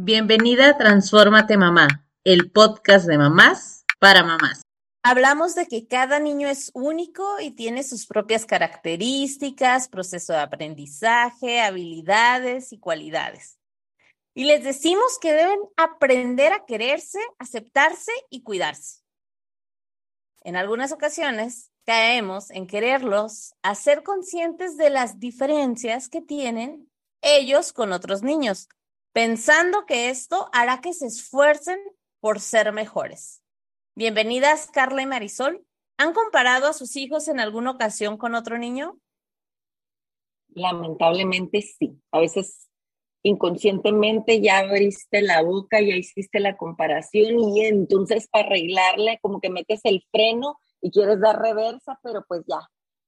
Bienvenida a Transfórmate Mamá, el podcast de mamás para mamás. Hablamos de que cada niño es único y tiene sus propias características, proceso de aprendizaje, habilidades y cualidades. Y les decimos que deben aprender a quererse, aceptarse y cuidarse. En algunas ocasiones caemos en quererlos, a ser conscientes de las diferencias que tienen ellos con otros niños pensando que esto hará que se esfuercen por ser mejores. Bienvenidas, Carla y Marisol. ¿Han comparado a sus hijos en alguna ocasión con otro niño? Lamentablemente sí. A veces inconscientemente ya abriste la boca, ya hiciste la comparación y entonces para arreglarle como que metes el freno y quieres dar reversa, pero pues ya,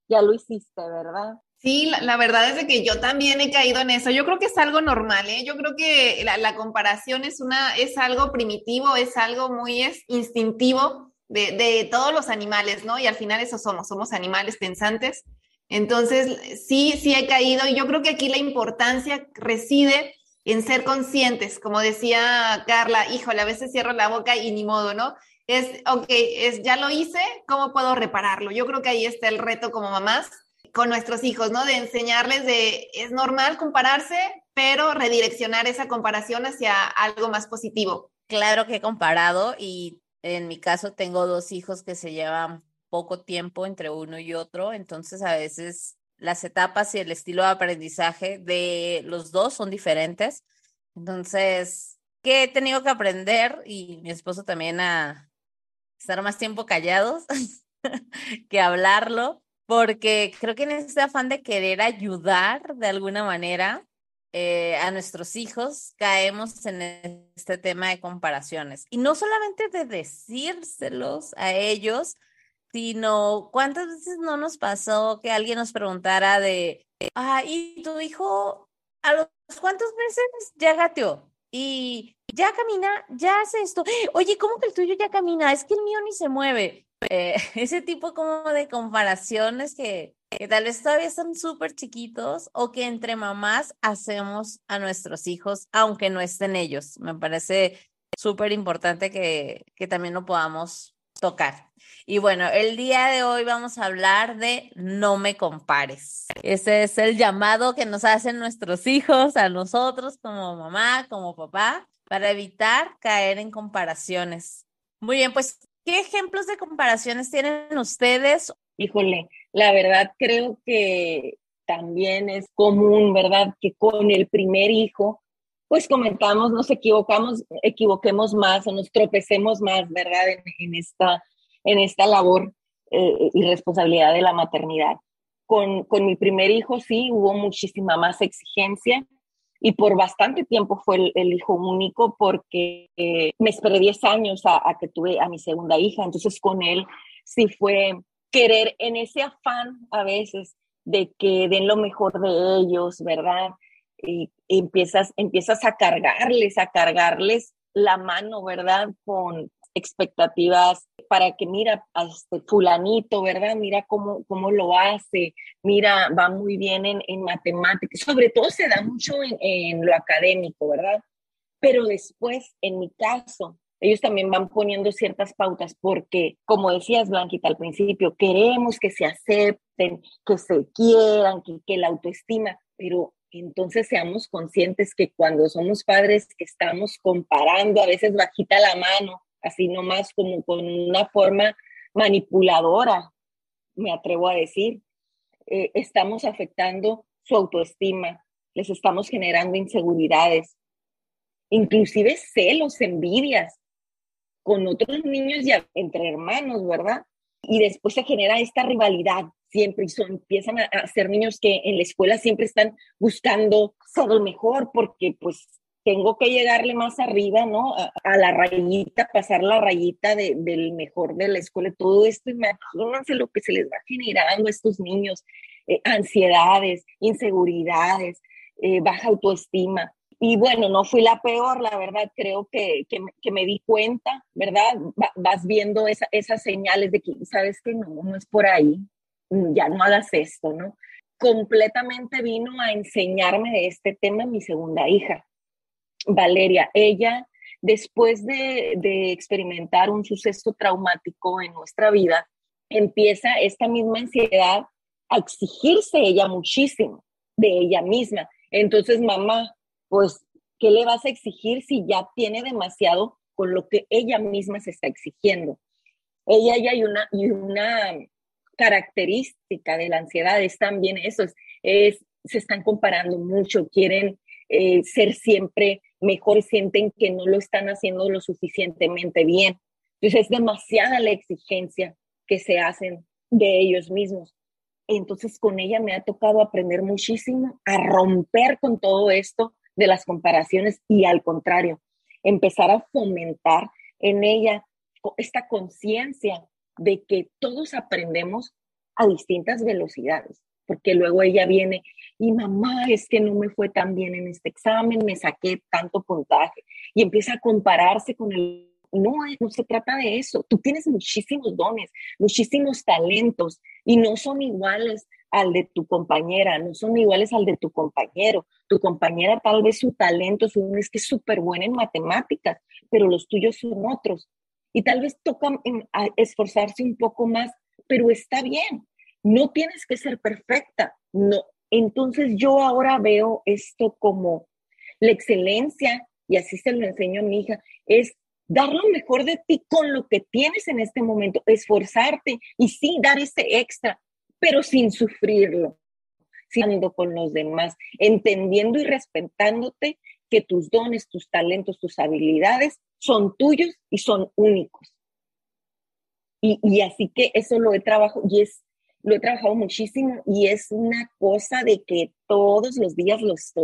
ya lo hiciste, ¿verdad? Sí, la, verdad es que yo también he caído en eso. Yo creo que es algo normal, ¿eh? Yo creo que la, comparación es, una, es algo primitivo, es algo muy instintivo de, de, todos los animales, ¿no? Y al final eso somos, somos animales pensantes. Entonces, sí, sí he caído y yo creo que aquí la importancia reside en ser conscientes, como decía Carla, híjole, a veces cierro la boca y ni modo, ¿no? Es, ok, es, ya lo hice, ¿cómo puedo repararlo? Yo creo que ahí está el reto como mamás con nuestros hijos, ¿no? De enseñarles de, es normal compararse, pero redireccionar esa comparación hacia algo más positivo. Claro que he comparado y en mi caso tengo dos hijos que se llevan poco tiempo entre uno y otro, entonces a veces las etapas y el estilo de aprendizaje de los dos son diferentes. Entonces, ¿qué he tenido que aprender? Y mi esposo también a estar más tiempo callados que hablarlo porque creo que en este afán de querer ayudar de alguna manera eh, a nuestros hijos, caemos en este tema de comparaciones. Y no solamente de decírselos a ellos, sino cuántas veces no nos pasó que alguien nos preguntara de, ah, ¿y tu hijo a los cuántos meses ya gateó? Y ya camina, ya hace esto. Oye, ¿cómo que el tuyo ya camina? Es que el mío ni se mueve. Eh, ese tipo como de comparaciones que, tal vez todavía son súper chiquitos o que entre mamás hacemos a nuestros hijos, aunque no estén ellos. Me parece súper importante que, que también lo podamos tocar. Y bueno, el día de hoy vamos a hablar de no me compares. Ese es el llamado que nos hacen nuestros hijos a nosotros como mamá, como papá, para evitar caer en comparaciones. Muy bien, pues ¿Qué ejemplos de comparaciones tienen ustedes? Híjole, la verdad creo que también es común, ¿verdad? Que con el primer hijo, pues comentamos, nos equivocamos, equivoquemos más o nos tropecemos más, ¿verdad? En, esta, en esta labor eh, y responsabilidad de la maternidad. Con, con mi primer hijo sí hubo muchísima más exigencia y por bastante tiempo fue el, hijo único porque eh, me esperé 10 años a, que tuve a mi segunda hija, entonces con él sí fue querer en ese afán a veces de que den lo mejor de ellos, ¿verdad? Y, empiezas, empiezas a cargarles, a cargarles la mano, ¿verdad? Con, expectativas para que mira a este fulanito, ¿verdad? Mira cómo, cómo lo hace, mira, va muy bien en, en matemáticas, sobre todo se da mucho en, lo académico, ¿verdad? Pero después, en mi caso, ellos también van poniendo ciertas pautas porque, como decías, Blanquita, al principio, queremos que se acepten, que se quieran, que, que la autoestima, pero entonces seamos conscientes que cuando somos padres que estamos comparando, a veces bajita la mano, así nomás como con una forma manipuladora, me atrevo a decir. Eh, estamos afectando su autoestima, les estamos generando inseguridades, inclusive celos, envidias con otros niños y entre hermanos, ¿verdad? Y después se genera esta rivalidad siempre y son, empiezan a, a ser niños que en la escuela siempre están buscando ser el mejor porque pues tengo que llegarle más arriba, ¿no? A, la rayita, pasar la rayita del mejor de la escuela, todo esto, imagínense lo que se les va generando a estos niños, eh, ansiedades, inseguridades, eh, baja autoestima. Y bueno, no fui la peor, la verdad, creo que, que, me di cuenta, ¿verdad? vas viendo esas señales de que, sabes que no, no es por ahí, ya no hagas esto, ¿no? Completamente vino a enseñarme de este tema mi segunda hija Valeria, ella, después de, experimentar un suceso traumático en nuestra vida, empieza esta misma ansiedad a exigirse ella muchísimo de ella misma. Entonces, mamá, pues, ¿qué le vas a exigir si ya tiene demasiado con lo que ella misma se está exigiendo? Ella ya hay una, y una característica de la ansiedad es también eso, es, se están comparando mucho, quieren eh, ser siempre mejor, sienten que no lo están haciendo lo suficientemente bien. Entonces es demasiada la exigencia que se hacen de ellos mismos. Entonces con ella me ha tocado aprender muchísimo a romper con todo esto de las comparaciones y al contrario, empezar a fomentar en ella esta conciencia de que todos aprendemos a distintas velocidades, porque luego ella viene y mamá, es que no me fue tan bien en este examen, me saqué tanto puntaje y empieza a compararse con el no, no se trata de eso. Tú tienes muchísimos dones, muchísimos talentos y no son iguales al de tu compañera, no son iguales al de tu compañero. Tu compañera tal vez su talento es, que es súper buena en matemáticas, pero los tuyos son otros. Y tal vez toca esforzarse un poco más, pero está bien. No tienes que ser perfecta. No. Entonces yo ahora veo esto como la excelencia, y así se lo enseño a mi hija, es dar lo mejor de ti con lo que tienes en este momento, esforzarte y sí dar ese extra, pero sin sufrirlo, siendo con los demás, entendiendo y respetándote que tus dones, tus talentos, tus habilidades son tuyos y son únicos. Y, así que eso lo he trabajado y es, lo he trabajado muchísimo y es una cosa de que todos los días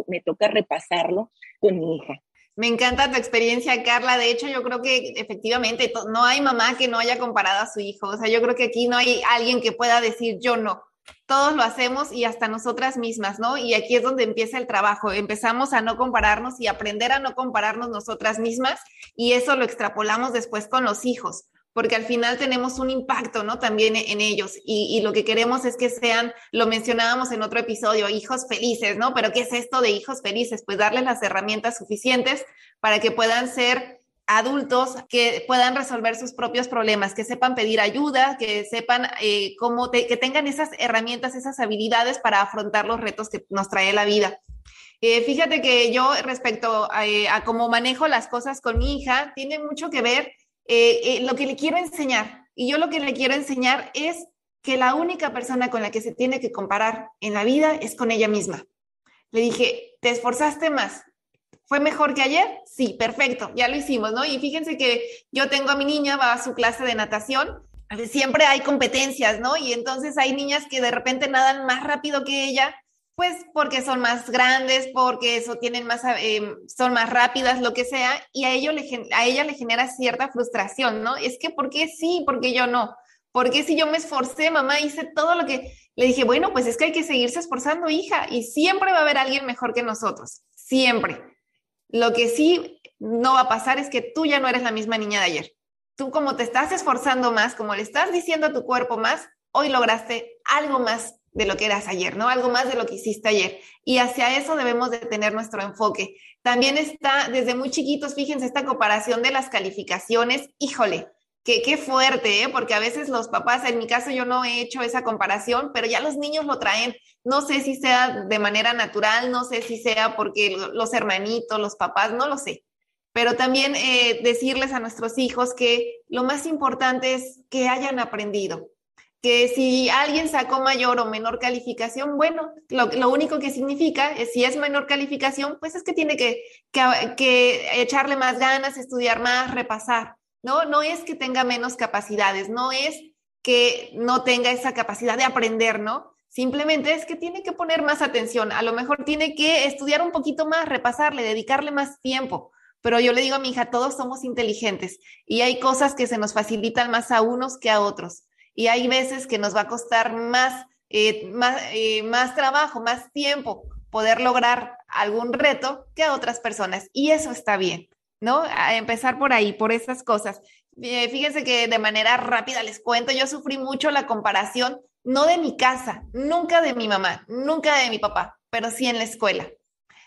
me toca repasarlo con mi hija. Me encanta tu experiencia, Carla. De hecho, yo creo que efectivamente no hay mamá que no haya comparado a su hijo. O sea, yo creo que aquí no hay alguien que pueda decir yo no. Todos lo hacemos y hasta nosotras mismas, ¿no? Y aquí es donde empieza el trabajo. Empezamos a no compararnos y aprender a no compararnos nosotras mismas y eso lo extrapolamos después con los hijos porque al final tenemos un impacto, ¿no? También en ellos y, lo que queremos es que sean, lo mencionábamos en otro episodio, hijos felices, ¿no? Pero ¿qué es esto de hijos felices? Pues darles las herramientas suficientes para que puedan ser adultos que puedan resolver sus propios problemas, que sepan pedir ayuda, que sepan eh, cómo, que tengan esas herramientas, esas habilidades para afrontar los retos que nos trae la vida. Eh, fíjate que yo respecto a, eh, a, cómo manejo las cosas con mi hija, tiene mucho que ver eh, eh, lo que le quiero enseñar. Y yo lo que le quiero enseñar es que la única persona con la que se tiene que comparar en la vida es con ella misma. Le dije, ¿te esforzaste más? ¿Fue mejor que ayer? Sí, perfecto, ya lo hicimos, ¿no? Y fíjense que yo tengo a mi niña, va a su clase de natación, siempre hay competencias, ¿no? Y entonces hay niñas que de repente nadan más rápido que ella pues porque son más grandes, porque eso tienen más, eh, son más rápidas, lo que sea, y a, ello le, a ella le genera cierta frustración, ¿no? Es que, ¿por qué sí? porque yo no? Porque si yo me esforcé, mamá, hice todo lo que le dije, bueno, pues es que hay que seguirse esforzando, hija, y siempre va a haber alguien mejor que nosotros, siempre. Lo que sí no va a pasar es que tú ya no eres la misma niña de ayer. Tú como te estás esforzando más, como le estás diciendo a tu cuerpo más, hoy lograste algo más de lo que eras ayer, ¿no? Algo más de lo que hiciste ayer. Y hacia eso debemos de tener nuestro enfoque. También está, desde muy chiquitos, fíjense, esta comparación de las calificaciones, híjole, qué, qué fuerte, ¿eh? Porque a veces los papás, en mi caso yo no he hecho esa comparación, pero ya los niños lo traen. No sé si sea de manera natural, no sé si sea porque los hermanitos, los papás, no lo sé. Pero también eh, decirles a nuestros hijos que lo más importante es que hayan aprendido, que si alguien sacó mayor o menor calificación, bueno, lo, único que significa es si es menor calificación, pues es que tiene que, echarle más ganas, estudiar más, repasar, ¿no? No es que tenga menos capacidades, no es que no tenga esa capacidad de aprender, ¿no? Simplemente es que tiene que poner más atención, a lo mejor tiene que estudiar un poquito más, repasarle, dedicarle más tiempo. Pero yo le digo a mi hija, todos somos inteligentes y hay cosas que se nos facilitan más a unos que a otros y hay veces que nos va a costar más, eh, más, eh, más trabajo, más tiempo poder lograr algún reto que a otras personas. Y eso está bien, ¿no? A empezar por ahí, por esas cosas. Eh, fíjense que de manera rápida les cuento, yo sufrí mucho la comparación, no de mi casa, nunca de mi mamá, nunca de mi papá, pero sí en la escuela.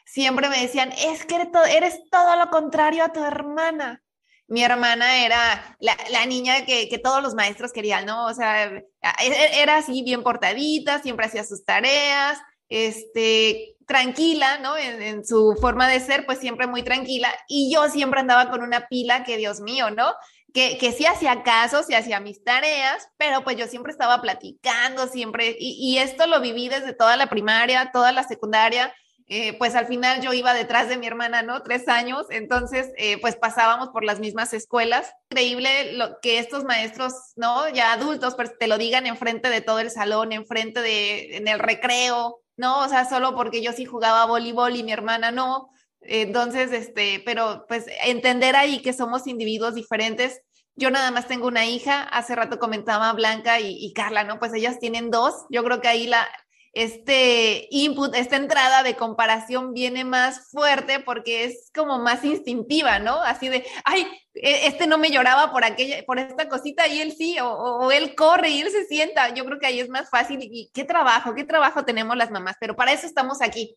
siempre me decían, es que eres todo, eres todo lo contrario a tu hermana. Mi hermana era la, niña que, todos los maestros querían, ¿no? O sea, e, e, era así bien portadita, siempre hacía sus tareas, este, tranquila, ¿no? En, su forma de ser, pues siempre muy tranquila. Y yo siempre andaba con una pila que, Dios mío, ¿no? que, que sí hacía caso, sí hacía mis tareas, pero pues yo siempre estaba platicando, siempre, y esto lo viví desde toda la primaria, toda la secundaria, eh, pues al final yo iba detrás de mi hermana, ¿no? Tres años, entonces eh, pues pasábamos por las mismas escuelas. Increíble lo que estos maestros, ¿no? Ya adultos, pues te lo digan enfrente de todo el salón, enfrente de, en el recreo, ¿no? O sea, solo porque yo sí jugaba voleibol y mi hermana no. Entonces, este, pero pues entender ahí que somos individuos diferentes. Yo nada más tengo una hija, hace rato comentaba Blanca y, y Carla, ¿no? Pues ellas tienen dos. Yo creo que ahí la, este input, esta entrada de comparación viene más fuerte porque es como más instintiva, ¿no? Así de, ay, e, este no me lloraba por aquella, por esta cosita y él sí, o, o, él corre y él se sienta. Yo creo que ahí es más fácil y qué trabajo, qué trabajo tenemos las mamás, pero para eso estamos aquí,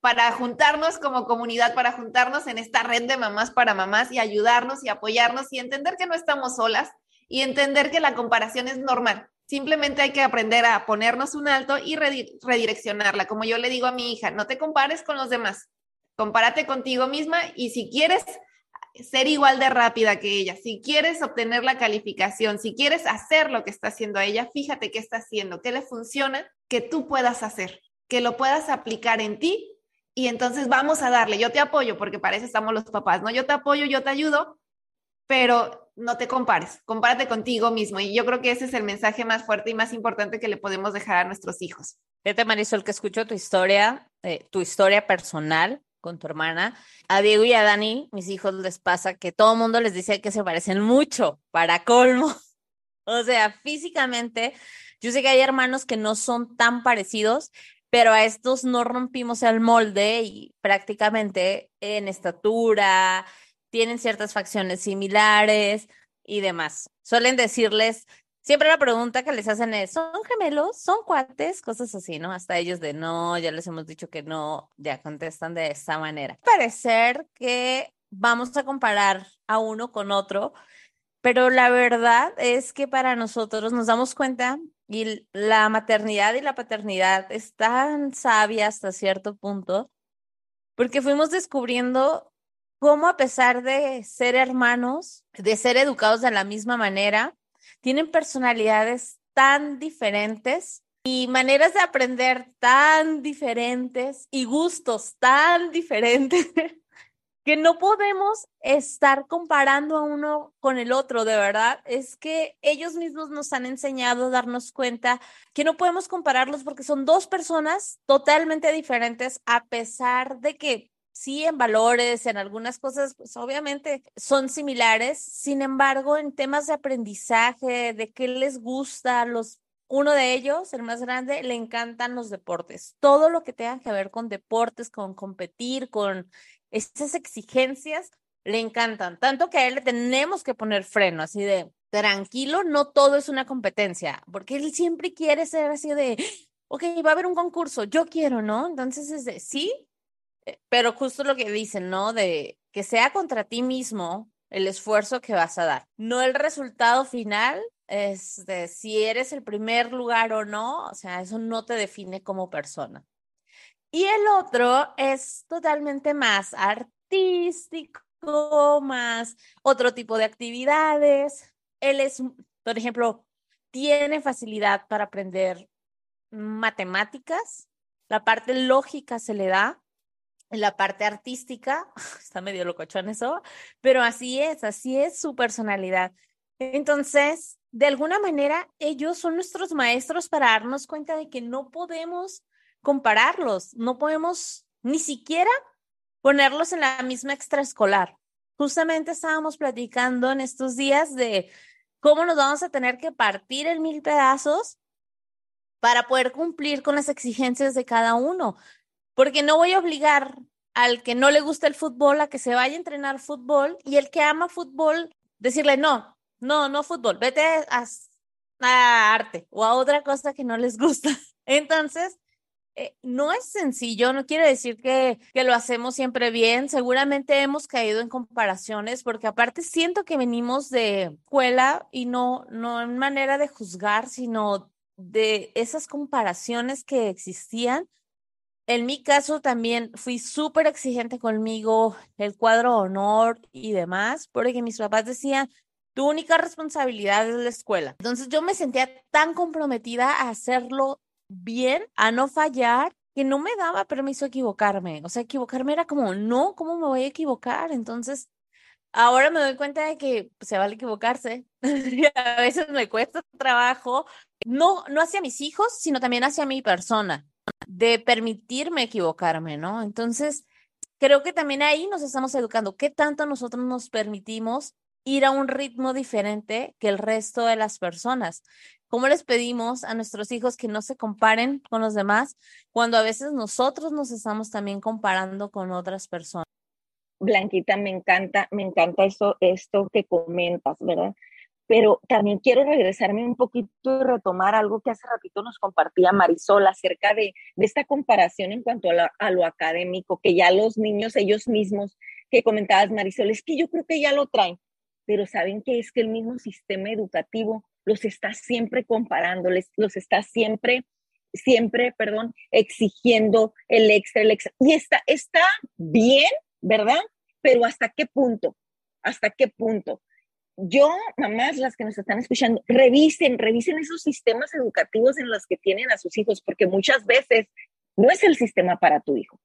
para juntarnos como comunidad, para juntarnos en esta red de mamás para mamás y ayudarnos y apoyarnos y entender que no estamos solas y entender que la comparación es normal. Simplemente hay que aprender a ponernos un alto y redireccionarla. Como yo le digo a mi hija, no te compares con los demás, compárate contigo misma y si quieres ser igual de rápida que ella, si quieres obtener la calificación, si quieres hacer lo que está haciendo ella, fíjate qué está haciendo, qué le funciona, que tú puedas hacer, que lo puedas aplicar en ti y entonces vamos a darle, yo te apoyo, porque para eso estamos los papás, ¿no? Yo te apoyo, yo te ayudo, pero no te compares, compárate contigo mismo. Y yo creo que ese es el mensaje más fuerte y más importante que le podemos dejar a nuestros hijos. Fíjate, Marisol, que escucho tu historia, eh, tu historia personal con tu hermana. A Diego y a Dani, mis hijos, les pasa que todo el mundo les dice que se parecen mucho, para colmo. O sea, físicamente, yo sé que hay hermanos que no son tan parecidos, pero a estos no rompimos el molde y prácticamente en estatura, tienen ciertas facciones similares y demás. Suelen decirles, siempre la pregunta que les hacen es, ¿son gemelos? ¿Son cuates? Cosas así, ¿no? Hasta ellos de no, ya les hemos dicho que no, ya contestan de esta manera. Parecer que vamos a comparar a uno con otro, pero la verdad es que para nosotros nos damos cuenta y la maternidad y la paternidad es tan sabia hasta cierto punto, porque fuimos descubriendo cómo a pesar de ser hermanos, de ser educados de la misma manera, tienen personalidades tan diferentes y maneras de aprender tan diferentes y gustos tan diferentes que no podemos estar comparando a uno con el otro, de verdad. Es que ellos mismos nos han enseñado a darnos cuenta que no podemos compararlos porque son dos personas totalmente diferentes, a pesar de que sí en valores, en algunas cosas, pues obviamente son similares. Sin embargo, en temas de aprendizaje, de qué les gusta, los uno de ellos, el más grande, le encantan los deportes. Todo lo que tenga que ver con deportes, con competir, con esas exigencias le encantan, tanto que a él le tenemos que poner freno, así de tranquilo, no todo es una competencia, porque él siempre quiere ser así de, ok, va a haber un concurso, yo quiero, ¿no? Entonces es de, sí, pero justo lo que dicen, ¿no? De que sea contra ti mismo el esfuerzo que vas a dar, no el resultado final. Es de si eres el primer lugar o no, o sea, eso no te define como persona. Y el otro es totalmente más artístico, más otro tipo de actividades. Él es, por ejemplo, tiene facilidad para aprender matemáticas, la parte lógica se le da, la parte artística, está medio locochón eso, pero así es, así es su personalidad. Entonces, de alguna manera, ellos son nuestros maestros para darnos cuenta de que no podemos compararlos, no podemos ni siquiera ponerlos en la misma extraescolar. Justamente estábamos platicando en estos días de cómo nos vamos a tener que partir en mil pedazos para poder cumplir con las exigencias de cada uno, porque no voy a obligar al que no le gusta el fútbol a que se vaya a entrenar fútbol y el que ama fútbol decirle no, no, no fútbol, vete a, arte o a otra cosa que no les gusta. Entonces, eh, no es sencillo, no quiere decir que, que lo hacemos siempre bien. Seguramente hemos caído en comparaciones porque aparte siento que venimos de escuela y no, no en manera de juzgar, sino de esas comparaciones que existían. En mi caso también fui súper exigente conmigo, el cuadro honor y demás, porque mis papás decían, tu única responsabilidad es la escuela. Entonces yo me sentía tan comprometida a hacerlo bien, a no fallar, que no me daba permiso equivocarme. O sea, equivocarme era como, no, ¿cómo me voy a equivocar? Entonces, ahora me doy cuenta de que pues, se vale equivocarse. a veces me cuesta trabajo, no, no hacia mis hijos, sino también hacia mi persona, de permitirme equivocarme, ¿no? Entonces, creo que también ahí nos estamos educando. ¿Qué tanto nosotros nos permitimos ir a un ritmo diferente que el resto de las personas? ¿Cómo les pedimos a nuestros hijos que no se comparen con los demás cuando a veces nosotros nos estamos también comparando con otras personas? Blanquita, me encanta, me encanta eso, esto que comentas, ¿verdad? Pero también quiero regresarme un poquito y retomar algo que hace ratito nos compartía Marisol acerca de, esta comparación en cuanto a, lo académico, que ya los niños, ellos mismos, que comentabas Marisol, es que yo creo que ya lo traen, pero saben que es que el mismo sistema educativo los está siempre comparando, los está siempre, siempre, perdón, exigiendo el extra, el extra. Y está, está bien, ¿verdad? Pero ¿hasta qué punto? ¿Hasta qué punto? Yo, mamás, las que nos están escuchando, revisen, revisen esos sistemas educativos en los que tienen a sus hijos, porque muchas veces no es el sistema para tu hijo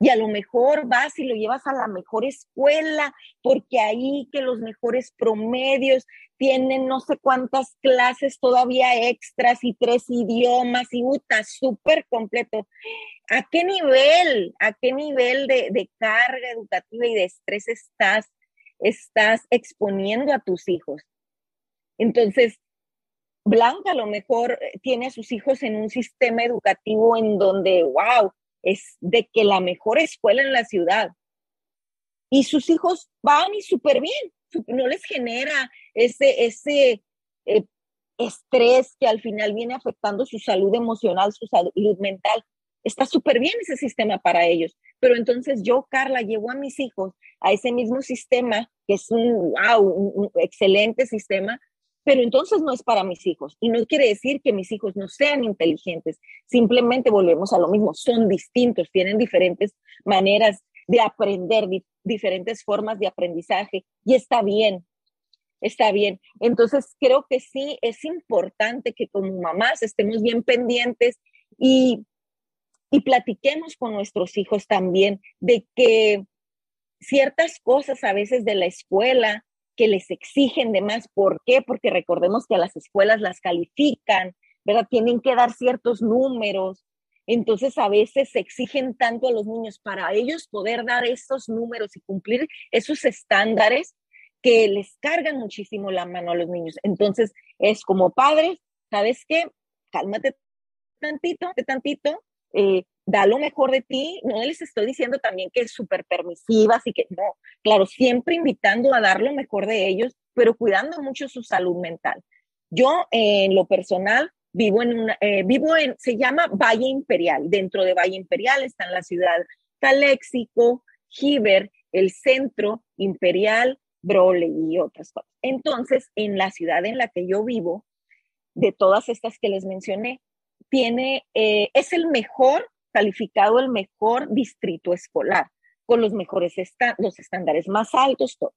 y a lo mejor vas y lo llevas a la mejor escuela, porque ahí que los mejores promedios tienen no sé cuántas clases todavía extras y tres idiomas y uta, súper completo. ¿A qué nivel, a qué nivel de, de, carga educativa y de estrés estás, estás exponiendo a tus hijos? Entonces, Blanca a lo mejor eh, tiene a sus hijos en un sistema educativo en donde, wow, es de que la mejor escuela en la ciudad. Y sus hijos van y súper bien, no les genera ese, ese eh, estrés que al final viene afectando su salud emocional, su salud mental. Está súper bien ese sistema para ellos. Pero entonces yo, Carla, llevo a mis hijos a ese mismo sistema, que es un, wow, un excelente sistema, pero entonces no es para mis hijos. Y no quiere decir que mis hijos no sean inteligentes, simplemente volvemos a lo mismo, son distintos, tienen diferentes maneras de aprender, diferentes formas de aprendizaje y está bien, está bien. Entonces creo que sí es importante que como mamás estemos bien pendientes y, y platiquemos con nuestros hijos también de que ciertas cosas a veces de la escuela, que les exigen de más. ¿Por qué? Porque recordemos que a las escuelas las califican, ¿verdad? Tienen que dar ciertos números. Entonces a veces se exigen tanto a los niños para ellos poder dar esos números y cumplir esos estándares que les cargan muchísimo la mano a los niños. Entonces es como padres, ¿sabes qué? Cálmate tantito, tantito, eh, da lo mejor de ti. No les estoy diciendo también que es súper permisiva, así que no, claro, siempre invitando a dar lo mejor de ellos, pero cuidando mucho su salud mental. Yo, en lo personal, vivo en una, eh, vivo en, se llama Valle Imperial. Dentro de Valle Imperial está en la ciudad Calexico, Giver, el centro Imperial, Brole y otras cosas. Entonces, en la ciudad en la que yo vivo, de todas estas que les mencioné, tiene, eh, es el mejor calificado el mejor distrito escolar, con los mejores los estándares más altos, todo.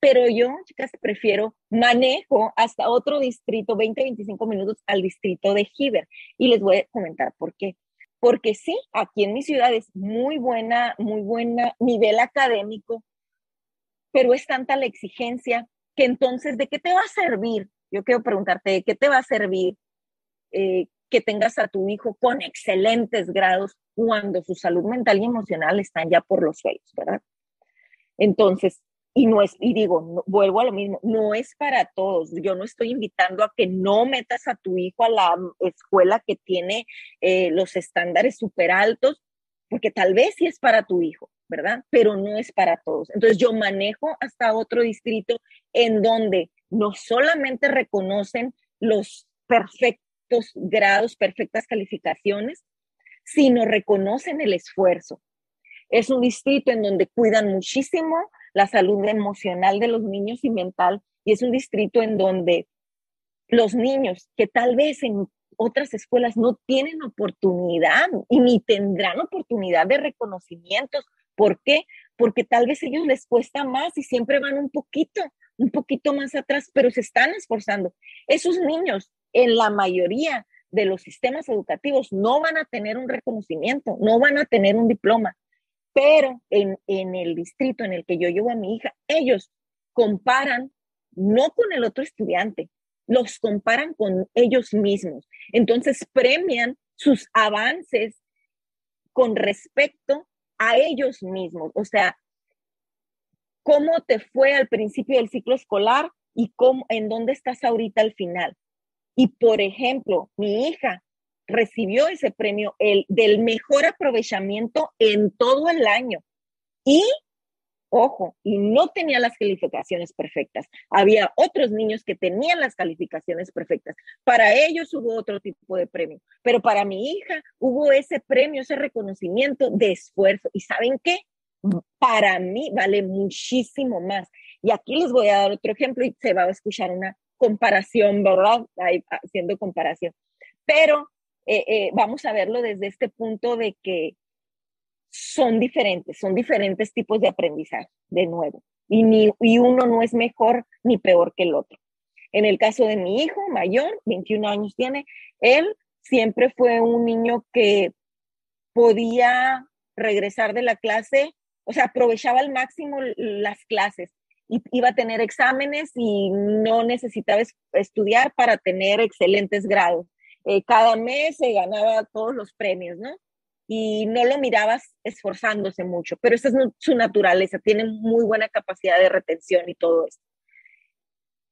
Pero yo, chicas, prefiero manejo hasta otro distrito, 20, 25 minutos al distrito de Giver. Y les voy a comentar por qué. Porque sí, aquí en mi ciudad es muy buena, muy buena nivel académico, pero es tanta la exigencia que entonces, ¿de qué te va a servir? Yo quiero preguntarte, ¿de qué te va a servir eh, que tengas a tu hijo con excelentes grados cuando su salud mental y emocional están ya por los suelos, ¿verdad? Entonces, y no es, y digo, vuelvo a lo mismo, no es para todos. Yo no estoy invitando a que no metas a tu hijo a la escuela que tiene eh, los estándares súper altos, porque tal vez sí es para tu hijo, ¿verdad? Pero no es para todos. Entonces yo manejo hasta otro distrito en donde no solamente reconocen los perfectos grados, perfectas calificaciones, sino reconocen el esfuerzo. Es un distrito en donde cuidan muchísimo la salud emocional de los niños y mental, y es un distrito en donde los niños que tal vez en otras escuelas no tienen oportunidad y ni tendrán oportunidad de reconocimientos. ¿Por qué? Porque tal vez a ellos les cuesta más y siempre van un poquito, un poquito más atrás, pero se están esforzando. Esos niños, en la mayoría de los sistemas educativos, no van a tener un reconocimiento, no van a tener un diploma, pero en, en el distrito en el que yo llevo a mi hija, ellos comparan no con el otro estudiante, los comparan con ellos mismos. Entonces premian sus avances con respecto a ellos mismos. O sea, cómo te fue al principio del ciclo escolar y cómo, en dónde estás ahorita al final. Y por ejemplo, mi hija recibió ese premio el, del mejor aprovechamiento en todo el año. Y ojo, y no tenía las calificaciones perfectas. Había otros niños que tenían las calificaciones perfectas. Para ellos hubo otro tipo de premio, pero para mi hija hubo ese premio, ese reconocimiento de esfuerzo. ¿Y saben qué? Para mí vale muchísimo más. Y aquí les voy a dar otro ejemplo y se va a escuchar una comparación, ¿verdad? haciendo comparación. Pero eh, eh, vamos a verlo desde este punto de que son diferentes, son diferentes tipos de aprendizaje, de nuevo. Y, ni, y uno no es mejor ni peor que el otro. En el caso de mi hijo mayor, 21 años tiene, él siempre fue un niño que podía regresar de la clase, o sea, aprovechaba al máximo las clases. Iba a tener exámenes y no necesitaba estudiar para tener excelentes grados. Eh, cada mes se ganaba todos los premios, ¿no? y no lo mirabas esforzándose mucho, pero esa es su naturaleza, tiene muy buena capacidad de retención y todo esto.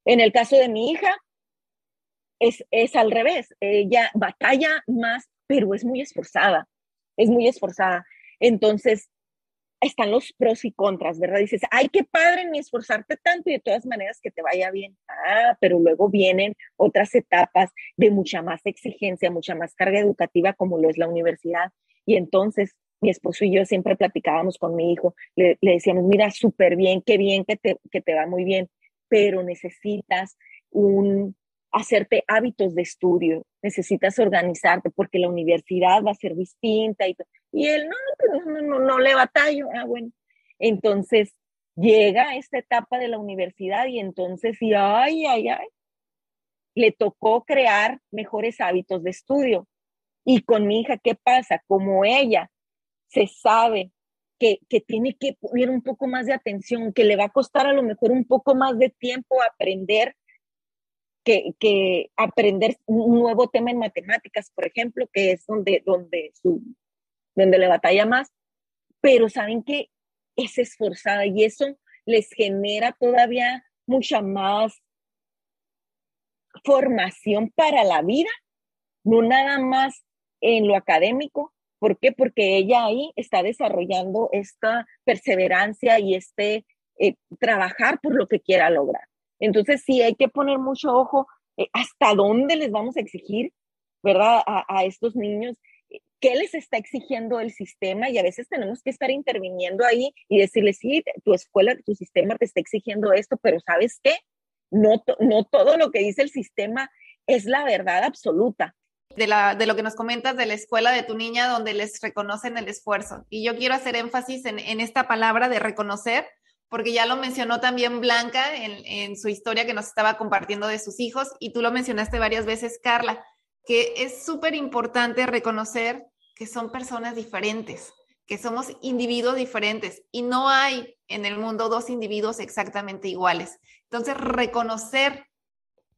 En el caso de mi hija, es, es al revés, ella batalla más, pero es muy esforzada, es muy esforzada. Entonces, están los pros y contras, ¿verdad? Dices, ay, qué padre ni esforzarte tanto y de todas maneras que te vaya bien. Ah, pero luego vienen otras etapas de mucha más exigencia, mucha más carga educativa como lo es la universidad. Y entonces mi esposo y yo siempre platicábamos con mi hijo, le, decíamos, mira, súper bien, qué bien que te, que te va muy bien, pero necesitas un, hacerte hábitos de estudio, necesitas organizarte porque la universidad va a ser distinta y, y él pues, no, no, no, no, le batallo, ah, bueno, entonces llega esta etapa de la universidad y entonces, y ay, ay, ay, le tocó crear mejores hábitos de estudio. Y con mi hija, ¿qué pasa? Como ella se sabe que, que, tiene que poner un poco más de atención, que le va a costar a lo mejor un poco más de tiempo aprender, que, que aprender un nuevo tema en matemáticas, por ejemplo, que es donde, donde, su, donde le batalla más, pero saben que es esforzada y eso les genera todavía mucha más formación para la vida, no nada más en lo académico. ¿Por qué? Porque ella ahí está desarrollando esta perseverancia y este eh, trabajar por lo que quiera lograr. Entonces, sí, hay que poner mucho ojo eh, hasta dónde les vamos a exigir, ¿verdad? A, a, estos niños, qué les está exigiendo el sistema y a veces tenemos que estar interviniendo ahí y decirles, sí, tu escuela, tu sistema te está exigiendo esto, pero ¿sabes qué? No, no todo lo que dice el sistema es la verdad absoluta de, la, de lo que nos comentas de la escuela de tu niña, donde les reconocen el esfuerzo. Y yo quiero hacer énfasis en, en esta palabra de reconocer, porque ya lo mencionó también Blanca en, en, su historia que nos estaba compartiendo de sus hijos, y tú lo mencionaste varias veces, Carla, que es súper importante reconocer que son personas diferentes, que somos individuos diferentes y no hay en el mundo dos individuos exactamente iguales. Entonces, reconocer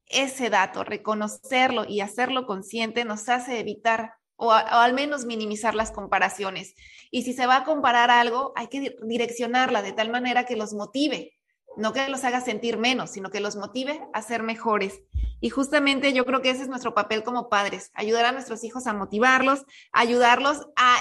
ese dato, reconocerlo y hacerlo consciente nos hace evitar o, al menos minimizar las comparaciones. Y si se va a comparar algo, hay que direccionarla de tal manera que los motive, no que los haga sentir menos, sino que los motive a ser mejores. Y justamente yo creo que ese es nuestro papel como padres, ayudar a nuestros hijos a motivarlos, ayudarlos a,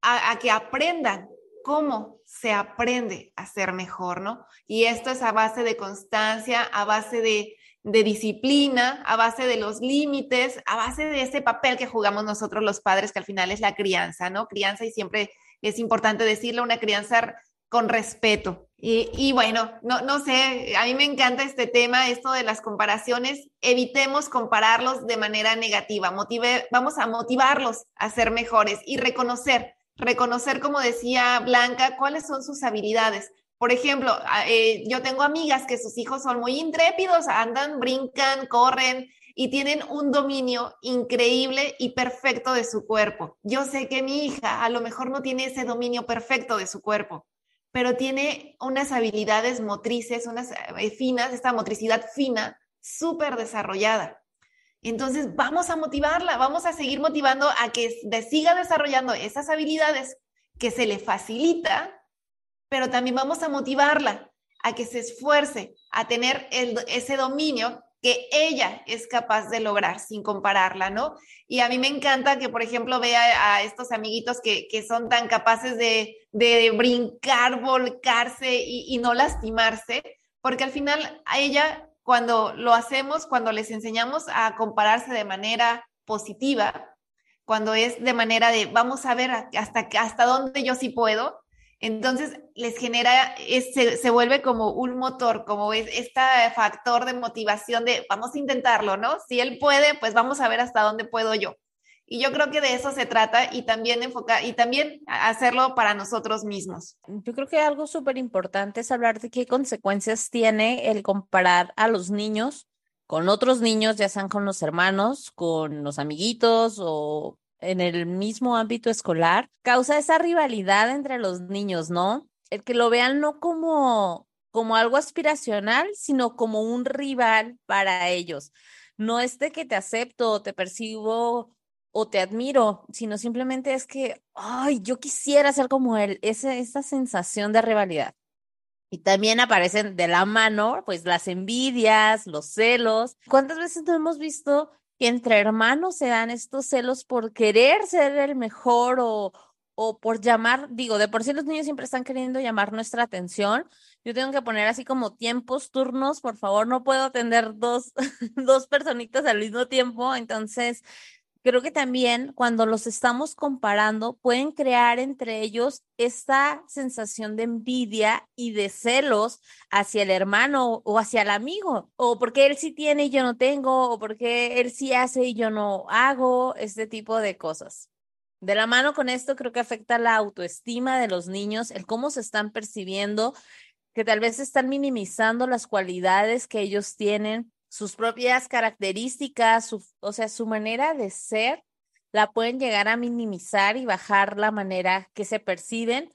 a, a que aprendan cómo se aprende a ser mejor, ¿no? Y esto es a base de constancia, a base de, de disciplina, a base de los límites, a base de ese papel que jugamos nosotros los padres, que al final es la crianza, ¿no? Crianza y siempre es importante decirlo, una crianza con respeto. Y, bueno, no, no sé, a mí me encanta este tema, esto de las comparaciones. Evitemos compararlos de manera negativa. Motive, vamos a motivarlos a ser mejores y reconocer, reconocer, como decía Blanca, cuáles son sus habilidades. Por ejemplo, eh, yo tengo amigas que sus hijos son muy intrépidos, andan, brincan, corren y tienen un dominio increíble y perfecto de su cuerpo. Yo sé que mi hija a lo mejor no tiene ese dominio perfecto de su cuerpo, pero tiene unas habilidades motrices, unas eh, finas, esta motricidad fina, súper desarrollada. Entonces, vamos a motivarla, vamos a seguir motivando a que siga desarrollando esas habilidades que se le facilita, pero también vamos a motivarla a que se esfuerce a tener ese dominio que ella es capaz de lograr sin compararla, ¿no? Y a mí me encanta que, por ejemplo, vea a estos amiguitos que, son tan capaces de, brincar, volcarse y, y, no lastimarse, porque al final a ella, cuando lo hacemos, cuando les enseñamos a compararse de manera positiva, cuando es de manera de, vamos a ver hasta, hasta dónde yo sí puedo, entonces les genera, se, vuelve como un motor, como es este factor de motivación de vamos a intentarlo, ¿no? Si él puede, pues vamos a ver hasta dónde puedo yo. Y yo creo que de eso se trata y también enfocar y también hacerlo para nosotros mismos. Yo creo que algo súper importante es hablar de qué consecuencias tiene el comparar a los niños con otros niños, ya sean con los hermanos, con los amiguitos o en el mismo ámbito escolar, causa esa rivalidad entre los niños, ¿no? El que lo vean no como, como algo aspiracional, sino como un rival para ellos. No es de que te acepto, te percibo o te admiro, sino simplemente es que, ay, yo quisiera ser como él, esa, esa sensación de rivalidad. Y también aparecen de la mano, pues las envidias, los celos. ¿Cuántas veces no hemos visto que entre hermanos se dan estos celos por querer ser el mejor o, o por llamar, digo, de por sí los niños siempre están queriendo llamar nuestra atención. Yo tengo que poner así como tiempos, turnos, por favor, no puedo atender dos, dos personitas al mismo tiempo. Entonces, creo que también cuando los estamos comparando pueden crear entre ellos esta sensación de envidia y de celos hacia el hermano o hacia el amigo, o porque él sí tiene y yo no tengo, o porque él sí hace y yo no hago, este tipo de cosas. De la mano con esto creo que afecta la autoestima de los niños, el cómo se están percibiendo, que tal vez están minimizando las cualidades que ellos tienen sus propias características, o sea, su manera de ser, la pueden llegar a minimizar y bajar la manera que se perciben.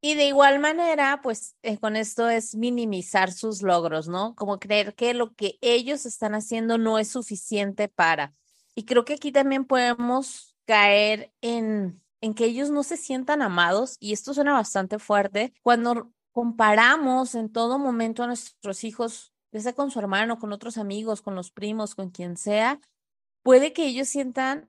Y de igual manera, pues eh, con esto es minimizar sus logros, ¿no? Como creer que lo que ellos están haciendo no es suficiente para. Y creo que aquí también podemos caer en, en que ellos no se sientan amados, y esto suena bastante fuerte, cuando comparamos en todo momento a nuestros hijos ya sea con su hermano, con otros amigos, con los primos, con quien sea, puede que ellos sientan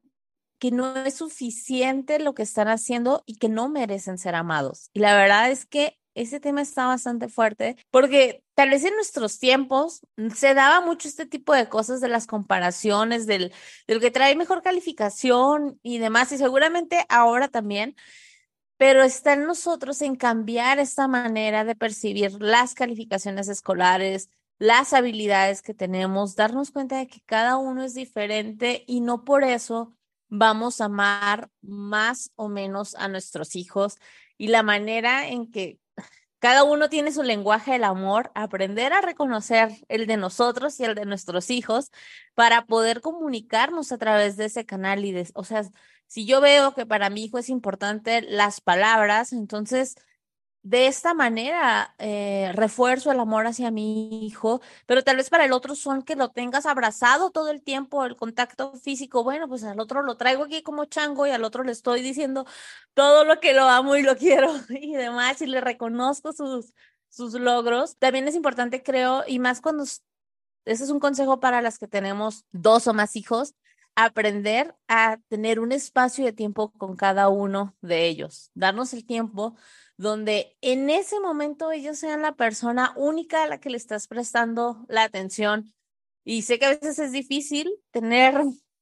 que no es suficiente lo que están haciendo y que no merecen ser amados. Y la verdad es que ese tema está bastante fuerte porque tal vez en nuestros tiempos se daba mucho este tipo de cosas de las comparaciones, del, del que trae mejor calificación y demás, y seguramente ahora también, pero está en nosotros en cambiar esta manera de percibir las calificaciones escolares, las habilidades que tenemos, darnos cuenta de que cada uno es diferente y no por eso vamos a amar más o menos a nuestros hijos y la manera en que cada uno tiene su lenguaje del amor, aprender a reconocer el de nosotros y el de nuestros hijos para poder comunicarnos a través de ese canal y de, o sea, si yo veo que para mi hijo es importante las palabras, entonces de esta manera eh, refuerzo el amor hacia mi hijo, pero tal vez para el otro son que lo tengas abrazado todo el tiempo, el contacto físico, bueno, pues al otro lo traigo aquí como chango y al otro le estoy diciendo todo lo que lo amo y lo quiero y demás y le reconozco sus, sus logros. También es importante, creo, y más cuando, ese es un consejo para las que tenemos dos o más hijos, aprender a tener un espacio de tiempo con cada uno de ellos, darnos el tiempo donde en ese momento ellos sean la persona única a la que le estás prestando la atención, Y sé que a veces es difícil tener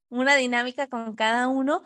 una dinámica con cada uno,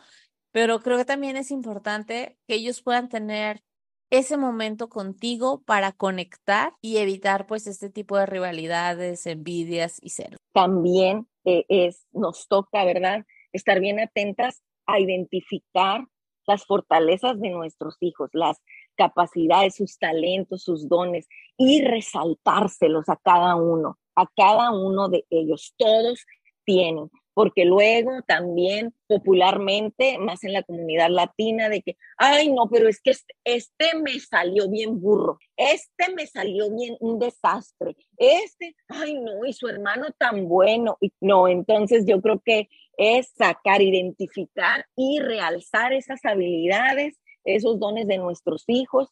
pero creo que también es importante que ellos puedan tener ese momento contigo para conectar y evitar pues este tipo de rivalidades, envidias y celos. También eh, es, nos toca, ¿verdad? Estar bien atentas a identificar las fortalezas de nuestros hijos, las capacidades, sus talentos, sus dones y resaltárselos a cada uno, a cada uno de ellos. Todos tienen porque luego también popularmente, más en la comunidad latina, de que, ay, no, pero es que este, me salió bien burro, este me salió bien un desastre, este, ay, no, y su hermano tan bueno. No, entonces yo creo que es sacar, identificar y realzar esas habilidades, esos dones de nuestros hijos,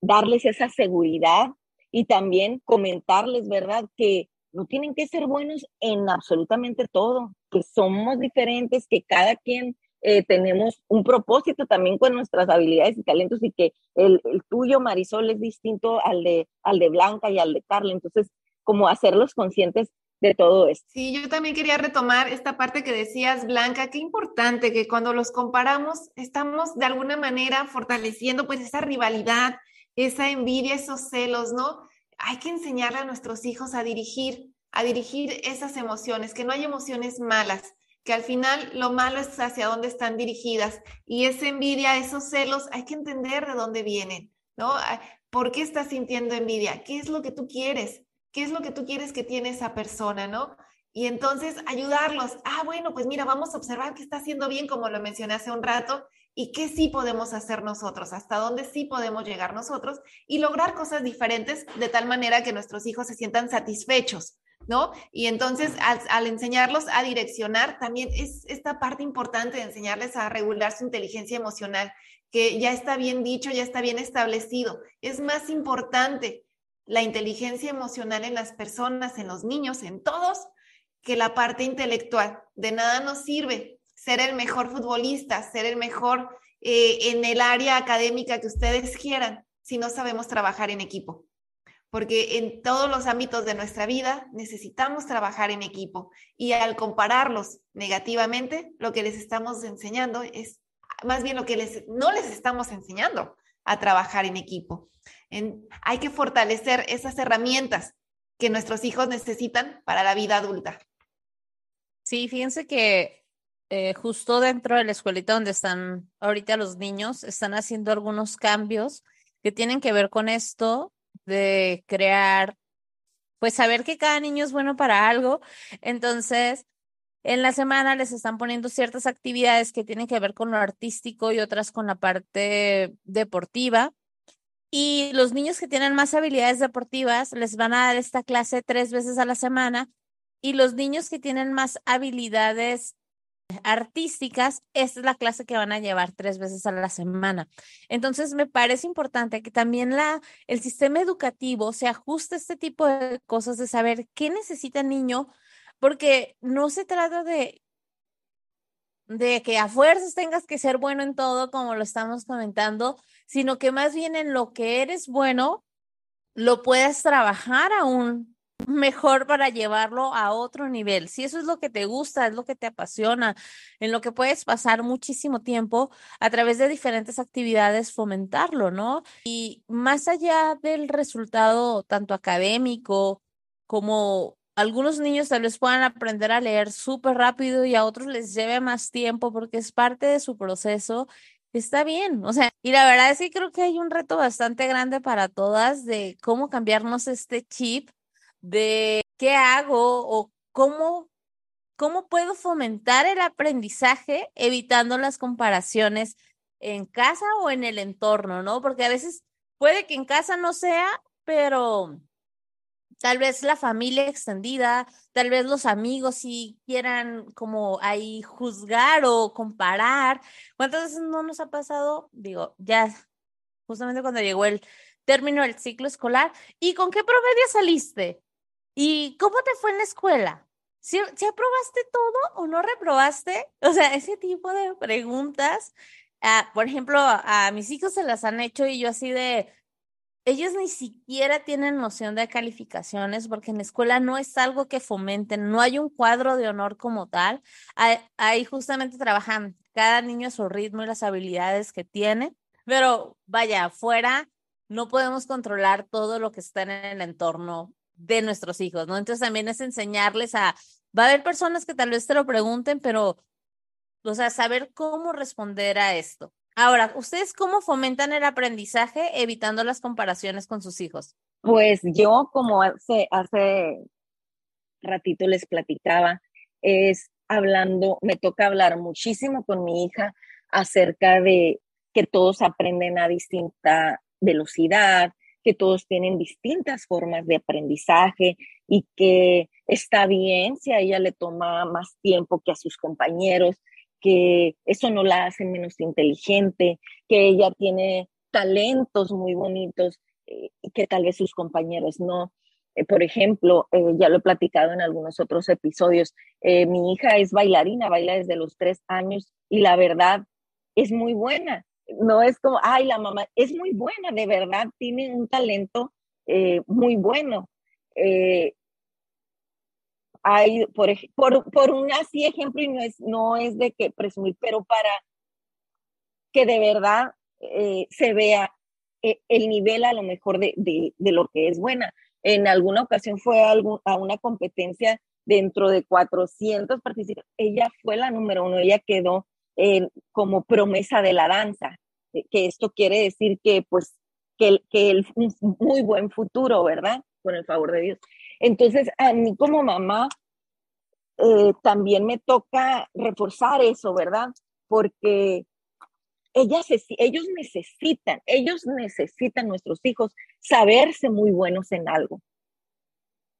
darles esa seguridad y también comentarles, ¿verdad? Que no tienen que ser buenos en absolutamente todo, que somos diferentes, que cada quien eh, tenemos un propósito también con nuestras habilidades y talentos y que el, tuyo, Marisol, es distinto al de, al de Blanca y al de Carla. Entonces, como hacerlos conscientes de todo esto. Sí, yo también quería retomar esta parte que decías, Blanca, qué importante que cuando los comparamos estamos de alguna manera fortaleciendo pues esa rivalidad, esa envidia, esos celos, ¿no? Hay que enseñarle a nuestros hijos a dirigir, a dirigir esas emociones, que no hay emociones malas, que al final lo malo es hacia dónde están dirigidas y esa envidia, esos celos, hay que entender de dónde vienen, ¿no? ¿Por qué estás sintiendo envidia? ¿Qué es lo que tú quieres? ¿Qué es lo que tú quieres que tiene esa persona, ¿no? Y entonces ayudarlos. Ah, bueno, pues mira, vamos a observar qué está haciendo bien, como lo mencioné hace un rato, y qué sí podemos hacer nosotros, hasta dónde sí podemos llegar nosotros y lograr cosas diferentes de tal manera que nuestros hijos se sientan satisfechos, ¿no? Y entonces al, enseñarlos a direccionar, también es esta parte importante de enseñarles a regular su inteligencia emocional, que ya está bien dicho, ya está bien establecido. Es más importante la inteligencia emocional en las personas, en los niños, en todos, que la parte intelectual. De nada nos sirve ser el mejor futbolista, ser el mejor eh, en el área académica que ustedes quieran, si no sabemos trabajar en equipo. Porque en todos los ámbitos de nuestra vida necesitamos trabajar en equipo. Y al compararlos negativamente, lo que les estamos enseñando es más bien lo que les, no les estamos enseñando a trabajar en equipo. hay que fortalecer esas herramientas que nuestros hijos necesitan para la vida adulta. Sí, fíjense que eh, justo dentro de la escuelita donde están ahorita los niños, están haciendo algunos cambios que tienen que ver con esto de crear, pues saber que cada niño es bueno para algo. Entonces, en la semana les están poniendo ciertas actividades que tienen que ver con lo artístico y otras con la parte deportiva. Y los niños que tienen más habilidades deportivas les van a dar esta clase tres veces a la semana. Y los niños que tienen más habilidades artísticas, esta es la clase que van a llevar tres veces a la semana. Entonces, me parece importante que también la, el sistema educativo se ajuste a este tipo de cosas, de saber qué necesita el niño, porque no se trata de, de que a fuerzas tengas que ser bueno en todo, como lo estamos comentando, sino que más bien en lo que eres bueno, lo puedes trabajar aún mejor para llevarlo a otro nivel. Si eso es lo que te gusta, es lo que te apasiona, en lo que puedes pasar muchísimo tiempo a través de diferentes actividades, fomentarlo, ¿no? Y más allá del resultado tanto académico como algunos niños tal vez puedan aprender a leer súper rápido y a otros les lleve más tiempo porque es parte de su proceso. Está bien, o sea, y la verdad es que creo que hay un reto bastante grande para todas de cómo cambiarnos este chip de qué hago o cómo, cómo puedo fomentar el aprendizaje evitando las comparaciones en casa o en el entorno, ¿no? Porque a veces puede que en casa no sea, pero tal vez la familia extendida, tal vez los amigos si quieran como ahí juzgar o comparar. ¿Cuántas veces no nos ha pasado? Digo, ya justamente cuando llegó el término del ciclo escolar, ¿y con qué promedio saliste? ¿Y cómo te fue en la escuela? ¿Si, aprobaste todo o no reprobaste? O sea, ese tipo de preguntas, ah, por ejemplo, a, mis hijos se las han hecho y yo así de, ellos ni siquiera tienen noción de calificaciones porque en la escuela no es algo que fomenten, no hay un cuadro de honor como tal. Ahí, justamente trabajan cada niño a su ritmo y las habilidades que tiene, pero vaya, afuera no podemos controlar todo lo que está en el entorno de nuestros hijos, ¿no? Entonces también es enseñarles a, va a haber personas que tal vez te lo pregunten, pero, o sea, saber cómo responder a esto. Ahora, ¿ustedes cómo fomentan el aprendizaje evitando las comparaciones con sus hijos? Pues yo, como hace, hace ratito les platicaba, es hablando, me toca hablar muchísimo con mi hija acerca de que todos aprenden a distinta velocidad, que todos tienen distintas formas de aprendizaje y que está bien si a ella le toma más tiempo que a sus compañeros, que eso no la hace menos inteligente, que ella tiene talentos muy bonitos eh, que tal vez sus compañeros no. Eh, por ejemplo, eh, ya lo he platicado en algunos otros episodios, mi hija es bailarina, baila desde los tres años y la verdad es muy buena. No es como, ay, la mamá es muy buena, de verdad, tiene un talento muy bueno hay, por, por, por un así ejemplo, y no es, no es de que presumir, pero para que de verdad eh, se vea eh, el nivel a lo mejor de, de, de, lo que es buena. En alguna ocasión fue a, a una competencia dentro de 400 participantes. Ella fue la número uno, ella quedó como promesa de la danza, eh, que esto quiere decir que pues que, el, muy buen futuro, ¿verdad? Con el favor de Dios. Entonces, a mí como mamá, eh, también me toca reforzar eso, ¿verdad? Porque ellas, ellos necesitan, ellos necesitan, nuestros hijos, saberse muy buenos en algo.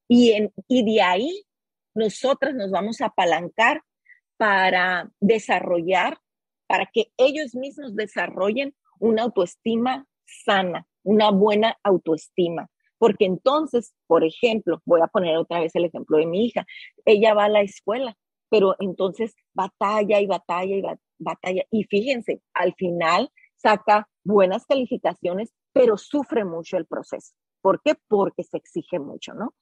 Y, en, y de ahí nosotras nos vamos a apalancar para desarrollar, para que ellos mismos desarrollen una autoestima sana, una buena autoestima. Porque entonces, por ejemplo, voy a poner otra vez el ejemplo de mi hija, ella va a la escuela, pero entonces batalla y batalla y batalla. Y fíjense, al final saca buenas calificaciones, pero sufre mucho el proceso. ¿Por qué? Porque se exige mucho, ¿no?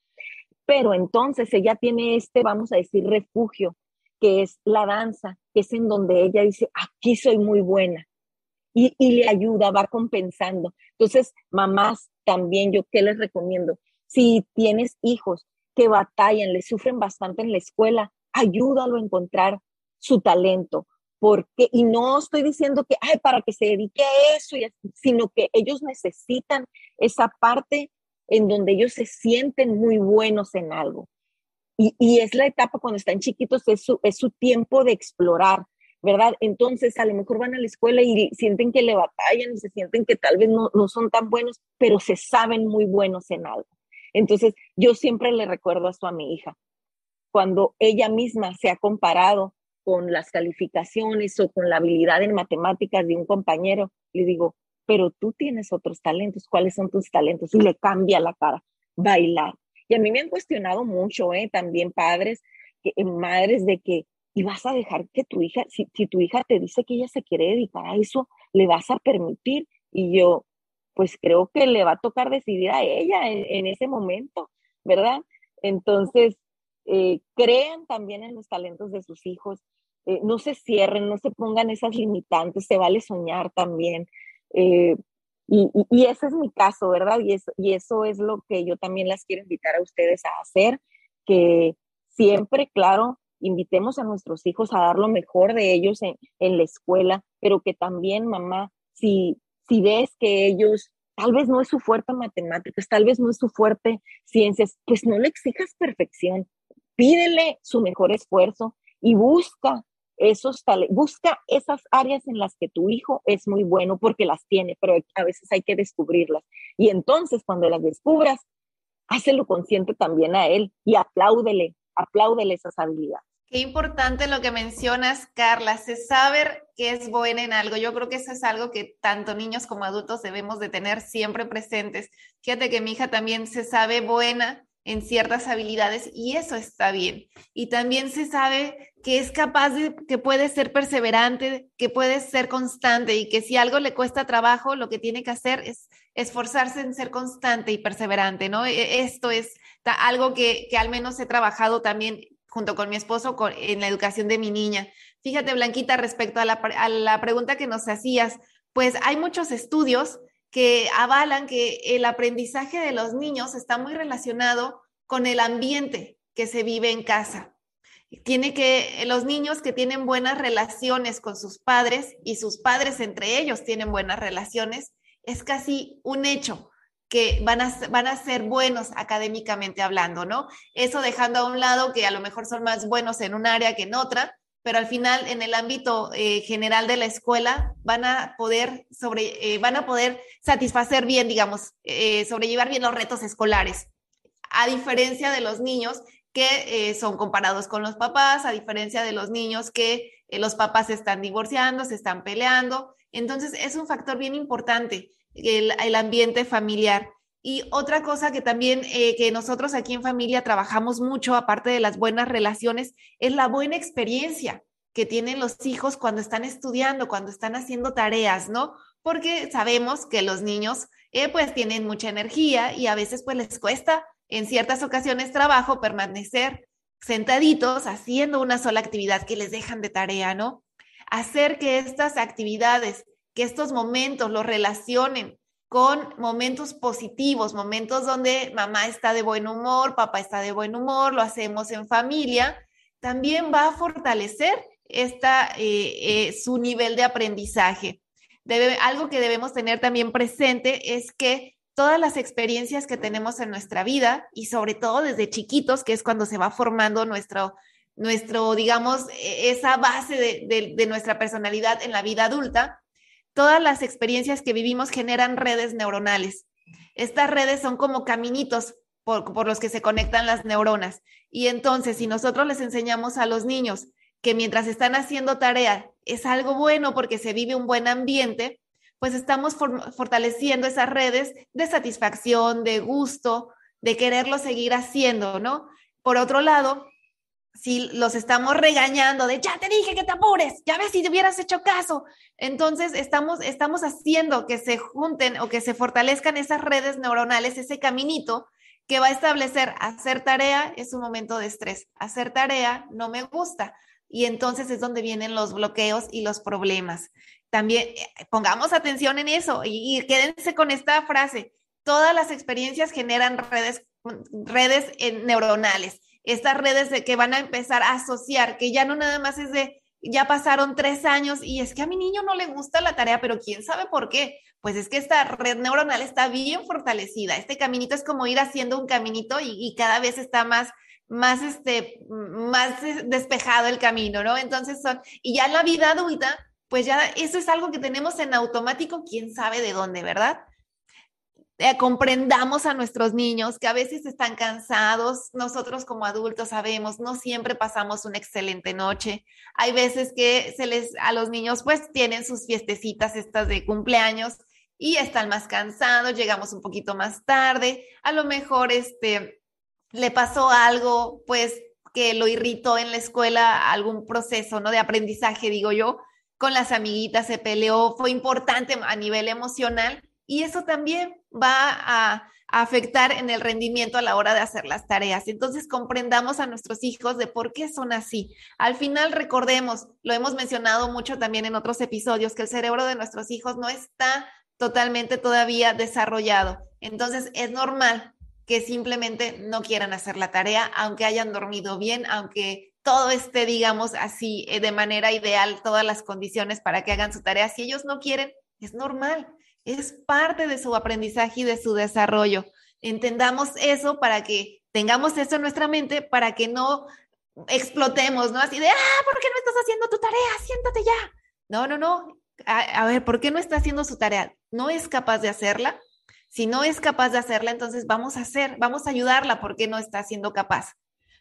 Pero entonces ella tiene este, vamos a decir, refugio, que es la danza, que es en donde ella dice, aquí soy muy buena. Y, y le ayuda, va compensando. Entonces, mamás, también yo, ¿qué les recomiendo? Si tienes hijos que batallan, le sufren bastante en la escuela, ayúdalo a encontrar su talento. Porque, y no estoy diciendo que, ay, para que se dedique a eso, sino que ellos necesitan esa parte en donde ellos se sienten muy buenos en algo. Y, es la etapa cuando están chiquitos, es su, es su tiempo de explorar, ¿verdad? Entonces, a lo mejor van a la escuela y sienten que le batallan se sienten que tal vez no, no son tan buenos, pero se saben muy buenos en algo. Entonces, yo siempre le recuerdo esto a mi hija. Cuando ella misma se ha comparado con las calificaciones o con la habilidad en matemáticas de un compañero, le digo, pero tú tienes otros talentos, ¿cuáles son tus talentos? Y le cambia la cara, bailar. Y a mí me han cuestionado mucho, ¿eh? también padres, eh, madres, de que y vas a dejar que tu hija, si, tu hija te dice que ella se quiere dedicar a eso, le vas a permitir. Y yo, pues creo que le va a tocar decidir a ella en, ese momento, ¿verdad? Entonces, eh, crean también en los talentos de sus hijos, no se cierren, no se pongan esas limitantes, se vale soñar también. Y, y, ese es mi caso, ¿verdad? Y eso, y eso es lo que yo también las quiero invitar a ustedes a hacer, que siempre, claro, invitemos a nuestros hijos a dar lo mejor de ellos en, la escuela, pero que también, mamá, si, si ves que ellos tal vez no es su fuerte matemáticas, tal vez no es su fuerte ciencias, pues no le exijas perfección, pídele su mejor esfuerzo y busca esos busca esas áreas en las que tu hijo es muy bueno porque las tiene, pero a veces hay que descubrirlas. Y entonces cuando las descubras, hácelo consciente también a él y apláudele, apláudele esas habilidades. Qué importante lo que mencionas, Carla, se saber que es buena en algo. Yo creo que eso es algo que tanto niños como adultos debemos de tener siempre presentes. Fíjate que mi hija también se sabe buena en ciertas habilidades y eso está bien. Y también se sabe que es capaz de, que puede ser perseverante, que puede ser constante y que si algo le cuesta trabajo, lo que tiene que hacer es esforzarse en ser constante y perseverante, ¿no? E, esto es algo que, que al menos he trabajado también junto con mi esposo en la educación de mi niña. Fíjate, Blanquita, respecto a la, a la pregunta que nos hacías, pues hay muchos estudios que avalan que el aprendizaje de los niños está muy relacionado con el ambiente que se vive en casa. Tiene que los niños que tienen buenas relaciones con sus padres y sus padres entre ellos tienen buenas relaciones, es casi un hecho que van a, van a ser buenos académicamente hablando, ¿no? Eso dejando a un lado que a lo mejor son más buenos en un área que en otra, pero al final en el ámbito eh, general de la escuela van a poder sobre, eh, van a poder satisfacer bien, digamos, eh, sobrellevar bien los retos escolares, a diferencia de los niños que son comparados con los papás, a diferencia de los niños que los papás se están divorciando, se están peleando. Entonces es un factor bien importante el, el ambiente familiar. Y otra cosa que también eh, que nosotros aquí en familia trabajamos mucho, aparte de las buenas relaciones, es la buena experiencia que tienen los hijos cuando están estudiando, cuando están haciendo tareas, ¿no? Porque sabemos que los niños eh, pues tienen mucha energía y a veces pues les cuesta en ciertas ocasiones trabajo permanecer sentaditos haciendo una sola actividad que les dejan de tarea, ¿no? Hacer que estas actividades, que estos momentos los relacionen con momentos positivos, momentos donde mamá está de buen humor, papá está de buen humor, lo hacemos en familia, también va a fortalecer esta, eh, eh, su nivel de aprendizaje. Debe, algo que debemos tener también presente es que todas las experiencias que tenemos en nuestra vida y sobre todo desde chiquitos, que es cuando se va formando nuestro, nuestro digamos, e, esa base de, nuestra personalidad en la vida adulta, todas las experiencias que vivimos generan redes neuronales. Estas redes son como caminitos por, los que se conectan las neuronas. Y entonces, si nosotros les enseñamos a los niños que mientras están haciendo tarea es algo bueno porque se vive un buen ambiente, pues estamos fortaleciendo esas redes de satisfacción, de gusto, de quererlo seguir haciendo, ¿no? Por otro lado, si los estamos regañando de ya te dije que te apures, ya ves si te hubieras hecho caso. Entonces estamos, estamos haciendo que se junten o que se fortalezcan esas redes neuronales, ese caminito que va a establecer hacer tarea es un momento de estrés, hacer tarea no me gusta. Y entonces es donde vienen los bloqueos y los problemas. También eh, pongamos atención en eso y, quédense con esta frase. Todas las experiencias generan redes, redes eh, neuronales estas redes de que van a empezar a asociar, que ya no nada más es de, ya pasaron tres años y es que a mi niño no le gusta la tarea, pero quién sabe por qué. Pues es que esta red neuronal está bien fortalecida. Este caminito es como ir haciendo un caminito y, cada vez está más, más, este, más despejado el camino, ¿no? Entonces son, y ya la vida adulta, pues ya eso es algo que tenemos en automático, quién sabe de dónde, ¿verdad? Eh, comprendamos a nuestros niños que a veces están cansados, nosotros como adultos sabemos, no siempre pasamos una excelente noche. Hay veces que se les a los niños pues tienen sus fiestecitas estas de cumpleaños y están más cansados, llegamos un poquito más tarde, a lo mejor este le pasó algo pues que lo irritó en la escuela, algún proceso, ¿no? de aprendizaje, digo yo, con las amiguitas se peleó, fue importante a nivel emocional y eso también va a, afectar en el rendimiento a la hora de hacer las tareas. Entonces comprendamos a nuestros hijos de por qué son así. Al final recordemos, lo hemos mencionado mucho también en otros episodios, que el cerebro de nuestros hijos no está totalmente todavía desarrollado. Entonces es normal que simplemente no quieran hacer la tarea, aunque hayan dormido bien, aunque todo esté, digamos, así eh, de manera ideal, todas las condiciones para que hagan su tarea. Si ellos no quieren, es normal es parte de su aprendizaje y de su desarrollo. Entendamos eso para que tengamos eso en nuestra mente, para que no explotemos, ¿no? Así de, ah, ¿por qué no estás haciendo tu tarea? Siéntate ya. No, no, no. A, ver, ¿por qué no está haciendo su tarea? ¿No es capaz de hacerla? Si no es capaz de hacerla, entonces vamos a hacer, vamos a ayudarla porque no está siendo capaz.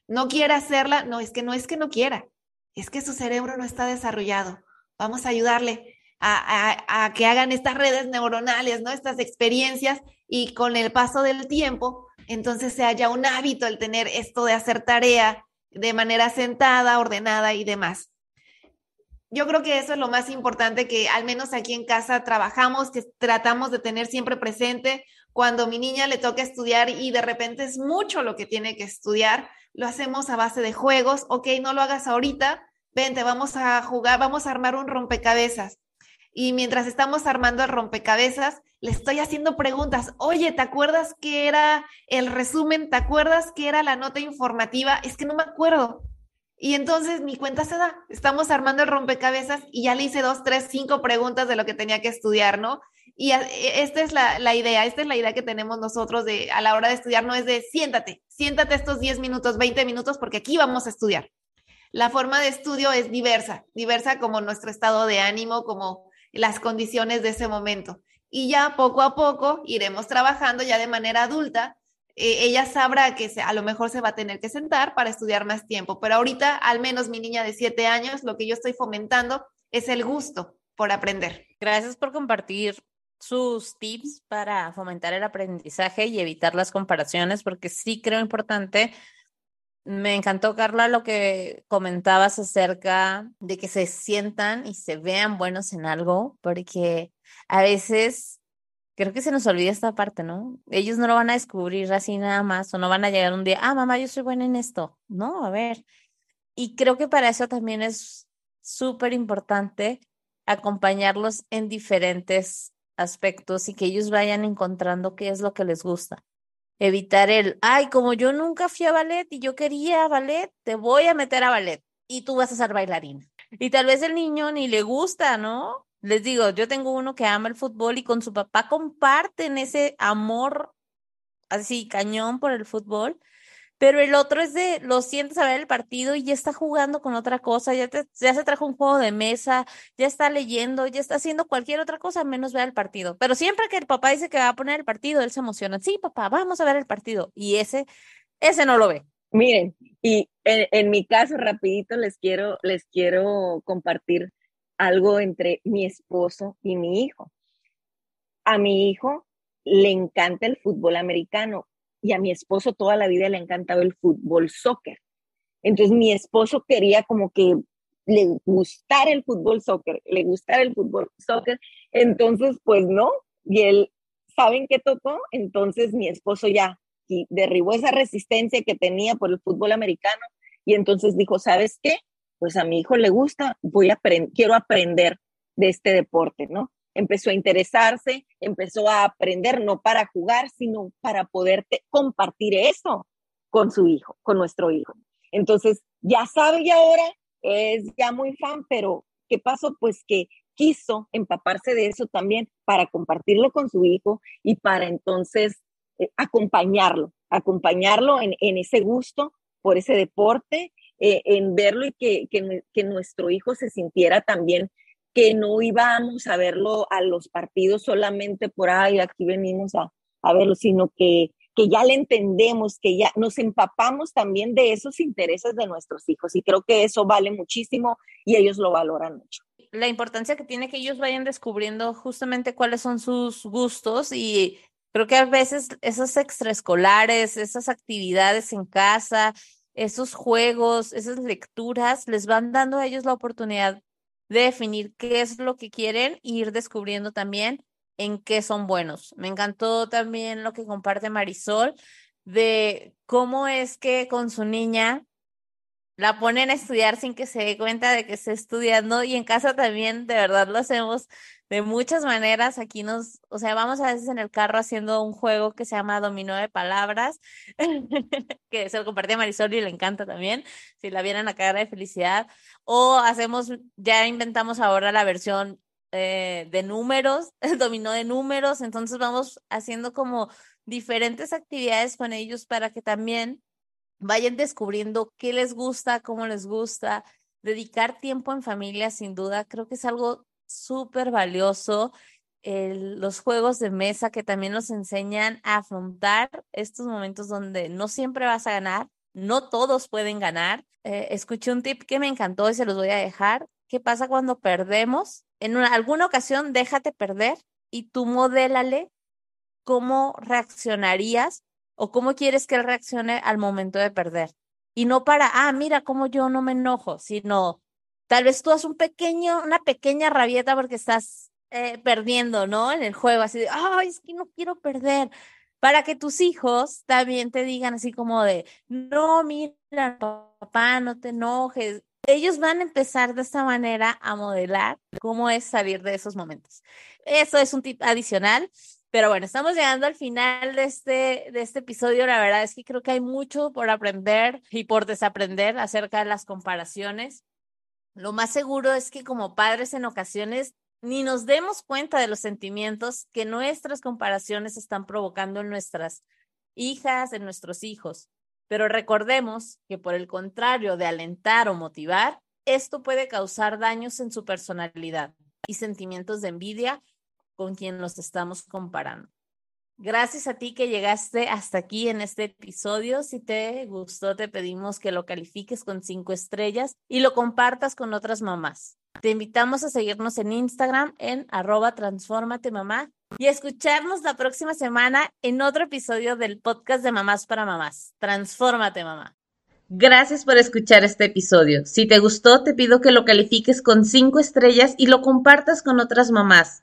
No quiere hacerla, no, es que no es que no quiera, es que su cerebro no está desarrollado. Vamos a ayudarle a, que hagan estas redes neuronales, ¿no? Estas experiencias y con el paso del tiempo, entonces se haya un hábito el tener esto de hacer tarea de manera sentada, ordenada y demás. Yo creo que eso es lo más importante que al menos aquí en casa trabajamos, que tratamos de tener siempre presente. Cuando mi niña le toca estudiar y de repente es mucho lo que tiene que estudiar, lo hacemos a base de juegos. Ok, no lo hagas ahorita, vente, vamos a jugar, vamos a armar un rompecabezas. Y mientras estamos armando el rompecabezas, le estoy haciendo preguntas. Oye, ¿te acuerdas qué era el resumen? ¿Te acuerdas qué era la nota informativa? Es que no me acuerdo. Y entonces mi cuenta se da. Estamos armando el rompecabezas y ya le hice dos, tres, cinco preguntas de lo que tenía que estudiar, ¿no? Y e, esta es la, idea, esta es la idea que tenemos nosotros de a la hora de estudiar, no es de siéntate, siéntate estos 10 minutos, 20 minutos, porque aquí vamos a estudiar. La forma de estudio es diversa, diversa como nuestro estado de ánimo, como las condiciones de ese momento. Y ya poco a poco iremos trabajando ya de manera adulta eh, ella sabrá que a lo mejor se va a tener que sentar para estudiar más tiempo, pero ahorita, al menos mi niña de siete años, lo que yo estoy fomentando es el gusto por aprender. Gracias por compartir sus tips para fomentar el aprendizaje y evitar las comparaciones, porque sí creo importante. Me encantó, Carla, lo que comentabas acerca de que se sientan y se vean buenos en algo, porque a veces creo que se nos olvida esta parte, ¿no? Ellos no lo van a descubrir así nada más, o no van a llegar un día, ah, mamá, yo soy buena en esto. No, a ver. Y creo que para eso también es súper importante acompañarlos en diferentes aspectos y que ellos vayan encontrando qué es lo que les gusta. Evitar el, ay, como yo nunca fui a ballet y yo quería ballet, te voy a meter a ballet y tú vas a ser bailarina. Y tal vez el niño ni le gusta, ¿no? Les digo, yo tengo uno que ama el fútbol y con su papá comparten ese amor así cañón por el fútbol, pero el otro es de, lo sientes a ver el partido y ya está jugando con otra cosa, ya, se trajo un juego de mesa, ya está leyendo, ya está haciendo cualquier otra cosa menos ver el partido. Pero siempre que el papá dice que va a poner el partido, él se emociona. Sí, papá, vamos a ver el partido. Y ese, ese no lo ve. Miren, y en, en mi caso, rapidito les quiero, les quiero compartir algo entre mi esposo y mi hijo. A mi hijo le encanta el fútbol americano y a mi esposo toda la vida le ha encantado el fútbol soccer. Entonces mi esposo quería como que le gustara el fútbol soccer, le gustara el fútbol soccer. Entonces, pues no. Y él, ¿saben qué tocó? Entonces mi esposo ya derribó esa resistencia que tenía por el fútbol americano y entonces dijo, ¿sabes qué? Pues a mi hijo le gusta, voy a quiero aprender de este deporte, ¿no? Empezó a interesarse, empezó a aprender no para jugar, sino para poder compartir eso con su hijo, con nuestro hijo. Entonces, ya sabe y ahora es ya muy fan, pero ¿qué pasó? Pues que quiso empaparse de eso también para compartirlo con su hijo y para entonces eh, acompañarlo, acompañarlo en, ese gusto por ese deporte eh, en verlo y que, que, nuestro hijo se sintiera también que no íbamos a verlo a los partidos solamente por ahí, aquí venimos a, a verlo, sino que, que ya le entendemos, que ya nos empapamos también de esos intereses de nuestros hijos. Y creo que eso vale muchísimo y ellos lo valoran mucho. La importancia que tiene que ellos vayan descubriendo justamente cuáles son sus gustos y creo que a veces esos extraescolares, esas actividades en casa, esos juegos, esas lecturas, les van dando a ellos la oportunidad de definir qué es lo que quieren e ir descubriendo también en qué son buenos. Me encantó también lo que comparte Marisol de cómo es que con su niña la ponen a estudiar sin que se dé cuenta de que está estudiando y en casa también de verdad lo hacemos de muchas maneras. Aquí nos, o sea, vamos a veces en el carro haciendo un juego que se llama Dominó de Palabras, que se lo compartí a Marisol y le encanta también, si la vieran a cara de felicidad. O hacemos, ya inventamos ahora la versión eh, de números, dominó de números, entonces vamos haciendo como diferentes actividades con ellos para que también vayan descubriendo qué les gusta, cómo les gusta. Dedicar tiempo en familia, sin duda, creo que es algo súper valioso. los juegos de mesa que también nos enseñan a afrontar estos momentos donde no siempre vas a ganar, no todos pueden ganar. Eh, escuché un tip que me encantó y se los voy a dejar. ¿Qué pasa cuando perdemos? En alguna ocasión déjate perder y tú modélale cómo reaccionarías o cómo quieres que él reaccione al momento de perder. Y no para, ah, mira cómo yo no me enojo, sino Tal vez tú haces un pequeño, una pequeña rabieta porque estás eh, perdiendo, ¿no? En el juego, así de, ay, es que no quiero perder. Para que tus hijos también te digan así como de, no, mira, papá, no te enojes. Ellos van a empezar de esta manera a modelar cómo es salir de esos momentos. Eso es un tip adicional. Pero bueno, estamos llegando al final de este, de este episodio. La verdad es que creo que hay mucho por aprender y por desaprender acerca de las comparaciones. Lo más seguro es que como padres en ocasiones ni nos demos cuenta de los sentimientos que nuestras comparaciones están provocando en nuestras hijas, en nuestros hijos. Pero recordemos que por el contrario de alentar o motivar, esto puede causar daños en su personalidad y sentimientos de envidia con quien nos estamos comparando. Gracias a ti que llegaste hasta aquí en este episodio. Si te gustó, te pedimos que lo califiques con cinco estrellas y lo compartas con otras mamás. Te invitamos a seguirnos en Instagram en arroba mamá y a escucharnos la próxima semana en otro episodio del podcast de Mamás para Mamás. Transfórmate, mamá. Gracias por escuchar este episodio. Si te gustó, te pido que lo califiques con cinco estrellas y lo compartas con otras mamás.